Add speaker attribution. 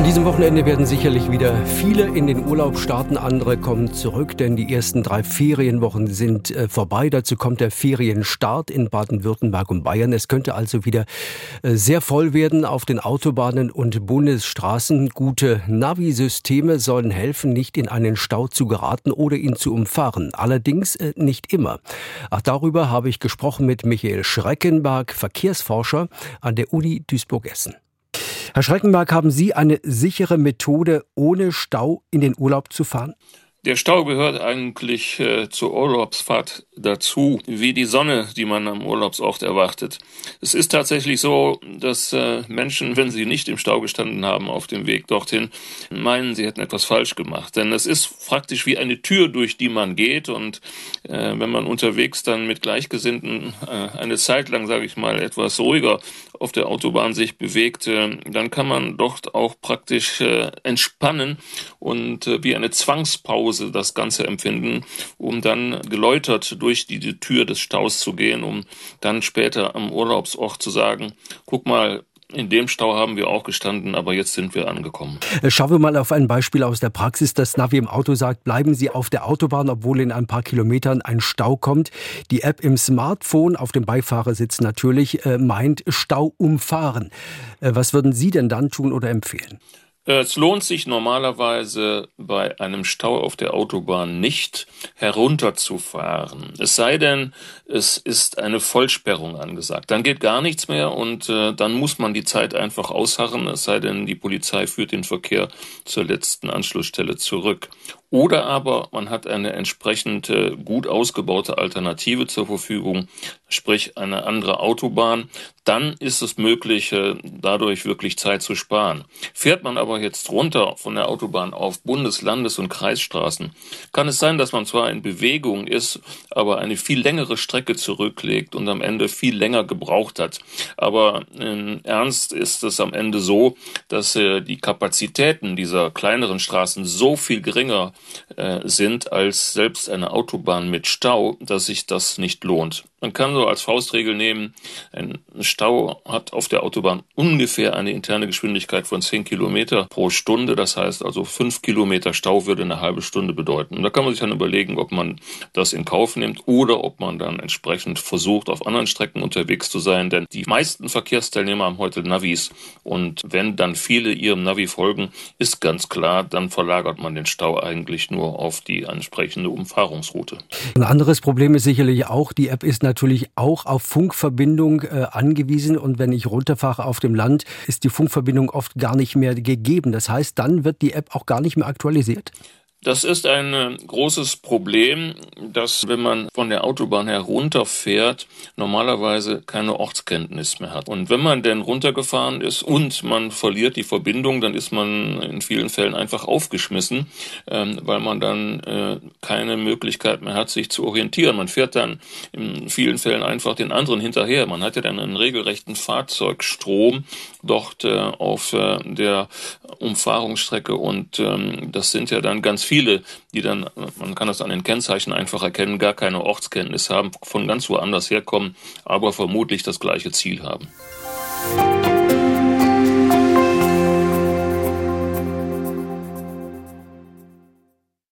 Speaker 1: An diesem Wochenende werden sicherlich wieder viele in den Urlaub starten, andere kommen zurück, denn die ersten drei Ferienwochen sind äh, vorbei. Dazu kommt der Ferienstart in Baden-Württemberg und Bayern. Es könnte also wieder äh, sehr voll werden auf den Autobahnen und Bundesstraßen. Gute Navi-Systeme sollen helfen, nicht in einen Stau zu geraten oder ihn zu umfahren. Allerdings äh, nicht immer. Auch darüber habe ich gesprochen mit Michael Schreckenberg, Verkehrsforscher an der Uni Duisburg-Essen. Herr Schreckenberg, haben Sie eine sichere Methode, ohne Stau in den Urlaub zu fahren?
Speaker 2: Der Stau gehört eigentlich äh, zur Urlaubsfahrt dazu, wie die Sonne, die man am Urlaubsort erwartet. Es ist tatsächlich so, dass äh, Menschen, wenn sie nicht im Stau gestanden haben auf dem Weg dorthin, meinen, sie hätten etwas falsch gemacht. Denn es ist praktisch wie eine Tür, durch die man geht. Und äh, wenn man unterwegs dann mit Gleichgesinnten äh, eine Zeit lang, sage ich mal, etwas ruhiger auf der Autobahn sich bewegt, äh, dann kann man dort auch praktisch äh, entspannen und wie eine Zwangspause Hause das Ganze empfinden, um dann geläutert durch die, die Tür des Staus zu gehen, um dann später am Urlaubsort zu sagen, guck mal, in dem Stau haben wir auch gestanden, aber jetzt sind wir angekommen.
Speaker 1: Äh, schauen wir mal auf ein Beispiel aus der Praxis. Das Navi im Auto sagt, bleiben Sie auf der Autobahn, obwohl in ein paar Kilometern ein Stau kommt. Die App im Smartphone auf dem Beifahrersitz natürlich äh, meint Stau umfahren. Äh, was würden Sie denn dann tun oder empfehlen?
Speaker 2: Es lohnt sich normalerweise bei einem Stau auf der Autobahn nicht herunterzufahren. Es sei denn, es ist eine Vollsperrung angesagt. Dann geht gar nichts mehr und äh, dann muss man die Zeit einfach ausharren, es sei denn, die Polizei führt den Verkehr zur letzten Anschlussstelle zurück. Oder aber man hat eine entsprechend äh, gut ausgebaute Alternative zur Verfügung, sprich eine andere Autobahn. Dann ist es möglich, äh, dadurch wirklich Zeit zu sparen. Fährt man aber jetzt runter von der Autobahn auf Bundes-, Landes- und Kreisstraßen, kann es sein, dass man zwar in Bewegung ist, aber eine viel längere Strecke zurücklegt und am Ende viel länger gebraucht hat. Aber in Ernst ist es am Ende so, dass äh, die Kapazitäten dieser kleineren Straßen so viel geringer sind als selbst eine Autobahn mit Stau, dass sich das nicht lohnt. Man kann so als Faustregel nehmen, ein Stau hat auf der Autobahn ungefähr eine interne Geschwindigkeit von 10 Kilometer pro Stunde. Das heißt also 5 Kilometer Stau würde eine halbe Stunde bedeuten. Und da kann man sich dann überlegen, ob man das in Kauf nimmt oder ob man dann entsprechend versucht, auf anderen Strecken unterwegs zu sein. Denn die meisten Verkehrsteilnehmer haben heute Navis. Und wenn dann viele ihrem Navi folgen, ist ganz klar, dann verlagert man den Stau eigentlich nur auf die entsprechende Umfahrungsroute.
Speaker 1: Ein anderes Problem ist sicherlich auch, die App ist natürlich auch auf Funkverbindung äh, angewiesen und wenn ich runterfahre auf dem Land, ist die Funkverbindung oft gar nicht mehr gegeben. Das heißt, dann wird die App auch gar nicht mehr aktualisiert.
Speaker 2: Das ist ein äh, großes Problem, dass wenn man von der Autobahn herunterfährt, normalerweise keine Ortskenntnis mehr hat. Und wenn man denn runtergefahren ist und man verliert die Verbindung, dann ist man in vielen Fällen einfach aufgeschmissen, ähm, weil man dann äh, keine Möglichkeit mehr hat, sich zu orientieren. Man fährt dann in vielen Fällen einfach den anderen hinterher. Man hat ja dann einen regelrechten Fahrzeugstrom dort äh, auf der Umfahrungsstrecke und ähm, das sind ja dann ganz viele, die dann, man kann das an den Kennzeichen einfach erkennen, gar keine Ortskenntnis haben, von ganz woanders herkommen, aber vermutlich das gleiche Ziel haben.